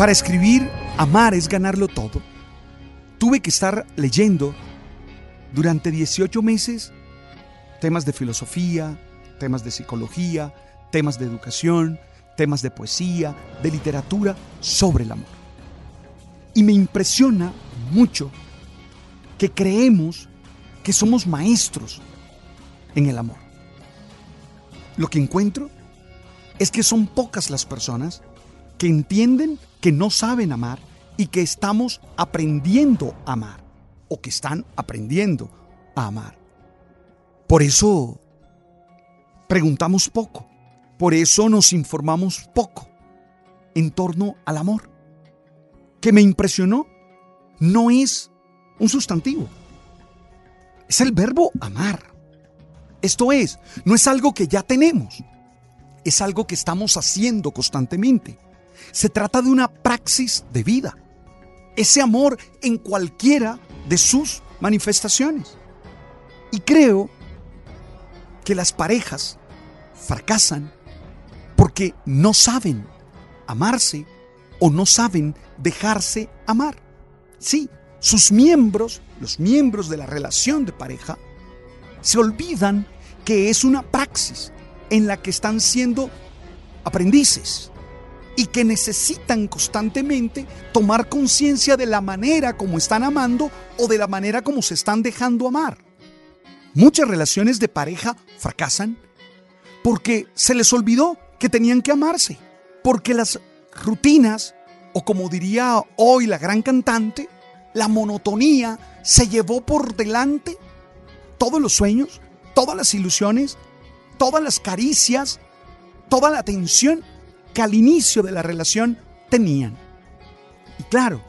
Para escribir Amar es ganarlo todo, tuve que estar leyendo durante 18 meses temas de filosofía, temas de psicología, temas de educación, temas de poesía, de literatura sobre el amor. Y me impresiona mucho que creemos que somos maestros en el amor. Lo que encuentro es que son pocas las personas que entienden que no saben amar y que estamos aprendiendo a amar o que están aprendiendo a amar. Por eso preguntamos poco, por eso nos informamos poco en torno al amor. Que me impresionó no es un sustantivo, es el verbo amar. Esto es, no es algo que ya tenemos, es algo que estamos haciendo constantemente. Se trata de una praxis de vida. Ese amor en cualquiera de sus manifestaciones. Y creo que las parejas fracasan porque no saben amarse o no saben dejarse amar. Sí, sus miembros, los miembros de la relación de pareja, se olvidan que es una praxis en la que están siendo aprendices, y que necesitan constantemente tomar conciencia de la manera como están amando o de la manera como se están dejando amar. Muchas relaciones de pareja fracasan porque se les olvidó que tenían que amarse, porque las rutinas, o como diría hoy la gran cantante, la monotonía se llevó por delante todos los sueños, todas las ilusiones, todas las caricias, toda la atención que al inicio de la relación tenían. Y claro,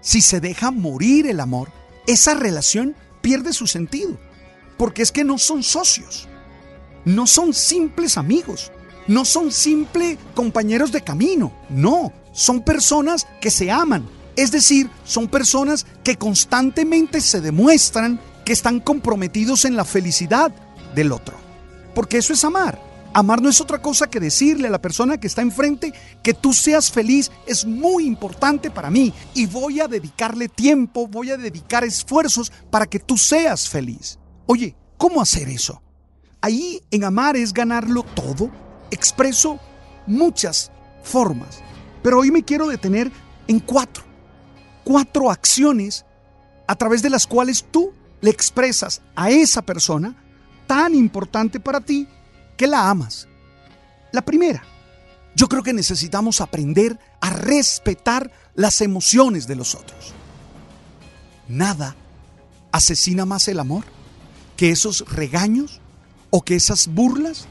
si se deja morir el amor, esa relación pierde su sentido, porque es que no son socios, no son simples amigos, no son simples compañeros de camino, no, son personas que se aman, es decir, son personas que constantemente se demuestran que están comprometidos en la felicidad del otro, porque eso es amar. Amar no es otra cosa que decirle a la persona que está enfrente que tú seas feliz es muy importante para mí y voy a dedicarle tiempo, voy a dedicar esfuerzos para que tú seas feliz. Oye, ¿cómo hacer eso? Ahí en amar es ganarlo todo. Expreso muchas formas, pero hoy me quiero detener en cuatro. Cuatro acciones a través de las cuales tú le expresas a esa persona tan importante para ti que la amas. La primera, yo creo que necesitamos aprender a respetar las emociones de los otros. Nada asesina más el amor que esos regaños o que esas burlas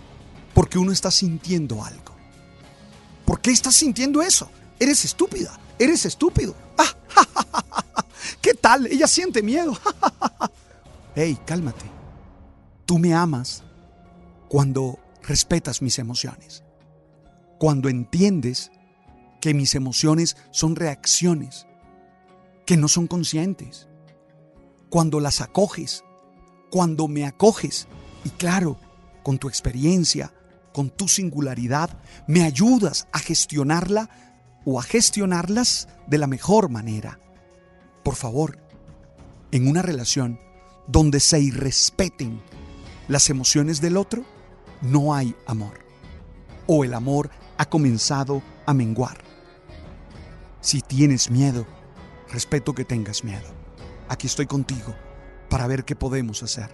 porque uno está sintiendo algo. ¿Por qué estás sintiendo eso? Eres estúpida, eres estúpido. ¿Qué tal? Ella siente miedo. hey, cálmate. Tú me amas cuando respetas mis emociones, cuando entiendes que mis emociones son reacciones, que no son conscientes, cuando las acoges, cuando me acoges y claro, con tu experiencia, con tu singularidad, me ayudas a gestionarla o a gestionarlas de la mejor manera. Por favor, en una relación donde se irrespeten las emociones del otro, no hay amor. O el amor ha comenzado a menguar. Si tienes miedo, respeto que tengas miedo. Aquí estoy contigo para ver qué podemos hacer.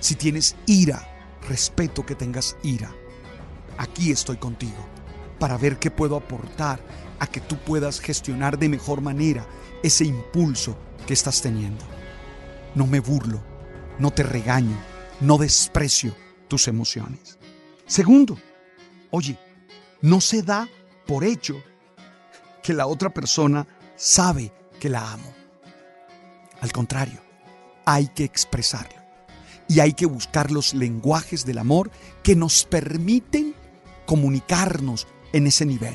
Si tienes ira, respeto que tengas ira. Aquí estoy contigo para ver qué puedo aportar a que tú puedas gestionar de mejor manera ese impulso que estás teniendo. No me burlo, no te regaño, no desprecio tus emociones. Segundo, oye, no se da por hecho que la otra persona sabe que la amo. Al contrario, hay que expresarlo y hay que buscar los lenguajes del amor que nos permiten comunicarnos en ese nivel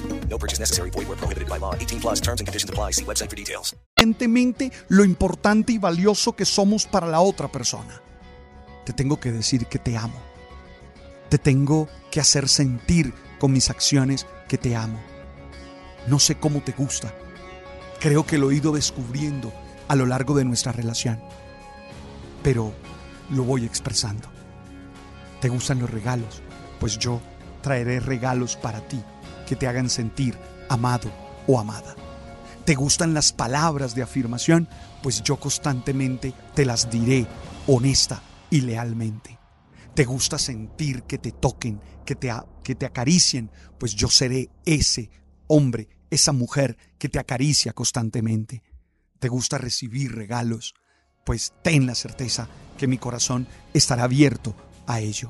No purchase necessary. Void where prohibited by law. 18 plus terms and conditions apply. See website for details. conscientemente lo importante y valioso que somos para la otra persona. Te tengo que decir que te amo. Te tengo que hacer sentir con mis acciones que te amo. No sé cómo te gusta. Creo que lo he ido descubriendo a lo largo de nuestra relación. Pero lo voy expresando. ¿Te gustan los regalos? Pues yo traeré regalos para ti que te hagan sentir amado o amada. ¿Te gustan las palabras de afirmación? Pues yo constantemente te las diré honesta y lealmente. ¿Te gusta sentir que te toquen, que te, que te acaricien? Pues yo seré ese hombre, esa mujer que te acaricia constantemente. ¿Te gusta recibir regalos? Pues ten la certeza que mi corazón estará abierto a ello.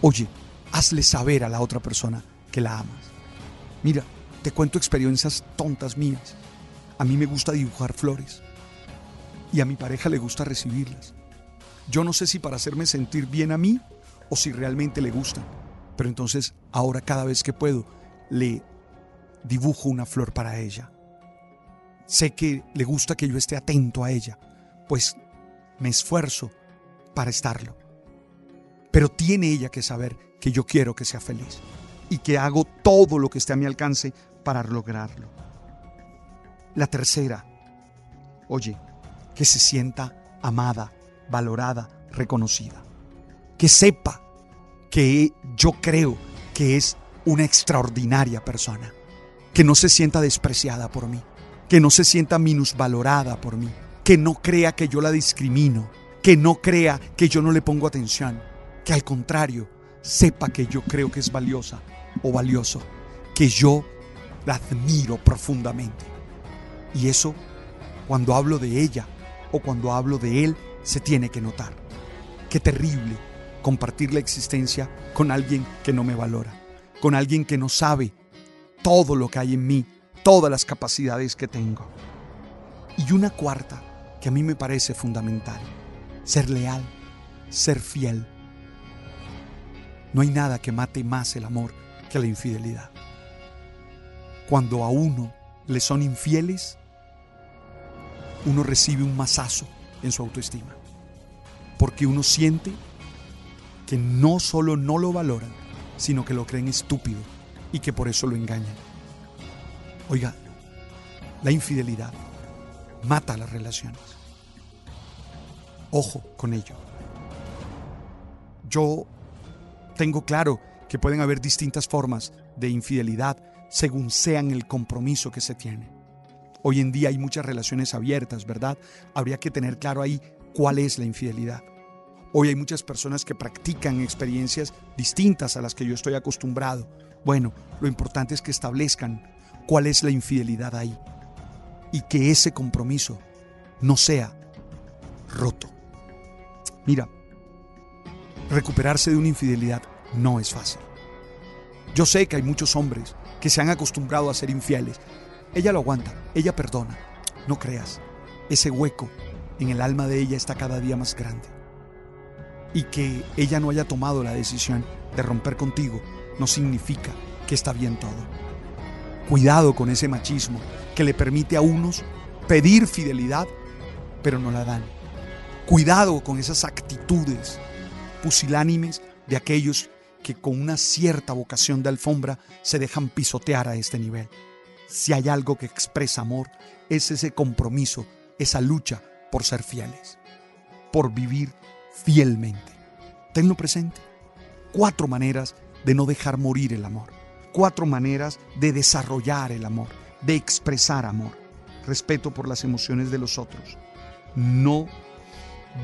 Oye, hazle saber a la otra persona que la amas. Mira, te cuento experiencias tontas mías. A mí me gusta dibujar flores y a mi pareja le gusta recibirlas. Yo no sé si para hacerme sentir bien a mí o si realmente le gustan, pero entonces ahora cada vez que puedo le dibujo una flor para ella. Sé que le gusta que yo esté atento a ella, pues me esfuerzo para estarlo. Pero tiene ella que saber que yo quiero que sea feliz y que hago todo lo que esté a mi alcance para lograrlo. La tercera, oye, que se sienta amada, valorada, reconocida. Que sepa que yo creo que es una extraordinaria persona. Que no se sienta despreciada por mí. Que no se sienta minusvalorada por mí. Que no crea que yo la discrimino. Que no crea que yo no le pongo atención. Que al contrario, sepa que yo creo que es valiosa o valioso. Que yo la admiro profundamente. Y eso, cuando hablo de ella o cuando hablo de él, se tiene que notar. Qué terrible compartir la existencia con alguien que no me valora, con alguien que no sabe todo lo que hay en mí, todas las capacidades que tengo. Y una cuarta que a mí me parece fundamental, ser leal, ser fiel. No hay nada que mate más el amor que la infidelidad. Cuando a uno le son infieles, uno recibe un mazazo en su autoestima. Porque uno siente que no solo no lo valoran, sino que lo creen estúpido y que por eso lo engañan. Oiga, la infidelidad mata las relaciones. Ojo con ello. Yo tengo claro que pueden haber distintas formas de infidelidad según sean el compromiso que se tiene. Hoy en día hay muchas relaciones abiertas, ¿verdad? Habría que tener claro ahí cuál es la infidelidad. Hoy hay muchas personas que practican experiencias distintas a las que yo estoy acostumbrado. Bueno, lo importante es que establezcan cuál es la infidelidad ahí y que ese compromiso no sea roto. Mira, recuperarse de una infidelidad no es fácil. Yo sé que hay muchos hombres que se han acostumbrado a ser infieles. Ella lo aguanta, ella perdona. No creas, ese hueco en el alma de ella está cada día más grande. Y que ella no haya tomado la decisión de romper contigo no significa que está bien todo. Cuidado con ese machismo que le permite a unos pedir fidelidad, pero no la dan. Cuidado con esas actitudes pusilánimes de aquellos que con una cierta vocación de alfombra se dejan pisotear a este nivel. Si hay algo que expresa amor, es ese compromiso, esa lucha por ser fieles, por vivir fielmente. Tenlo presente. Cuatro maneras de no dejar morir el amor. Cuatro maneras de desarrollar el amor, de expresar amor. Respeto por las emociones de los otros. No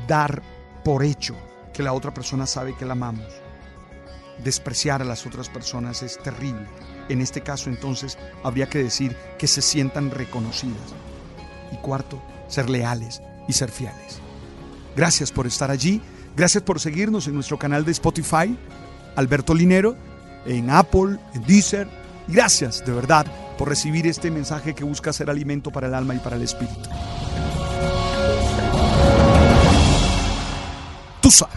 dar por hecho que la otra persona sabe que la amamos. Despreciar a las otras personas es terrible. En este caso entonces habría que decir que se sientan reconocidas. Y cuarto, ser leales y ser fieles. Gracias por estar allí. Gracias por seguirnos en nuestro canal de Spotify, Alberto Linero, en Apple, en Deezer. Gracias de verdad por recibir este mensaje que busca ser alimento para el alma y para el espíritu. Tú sabes.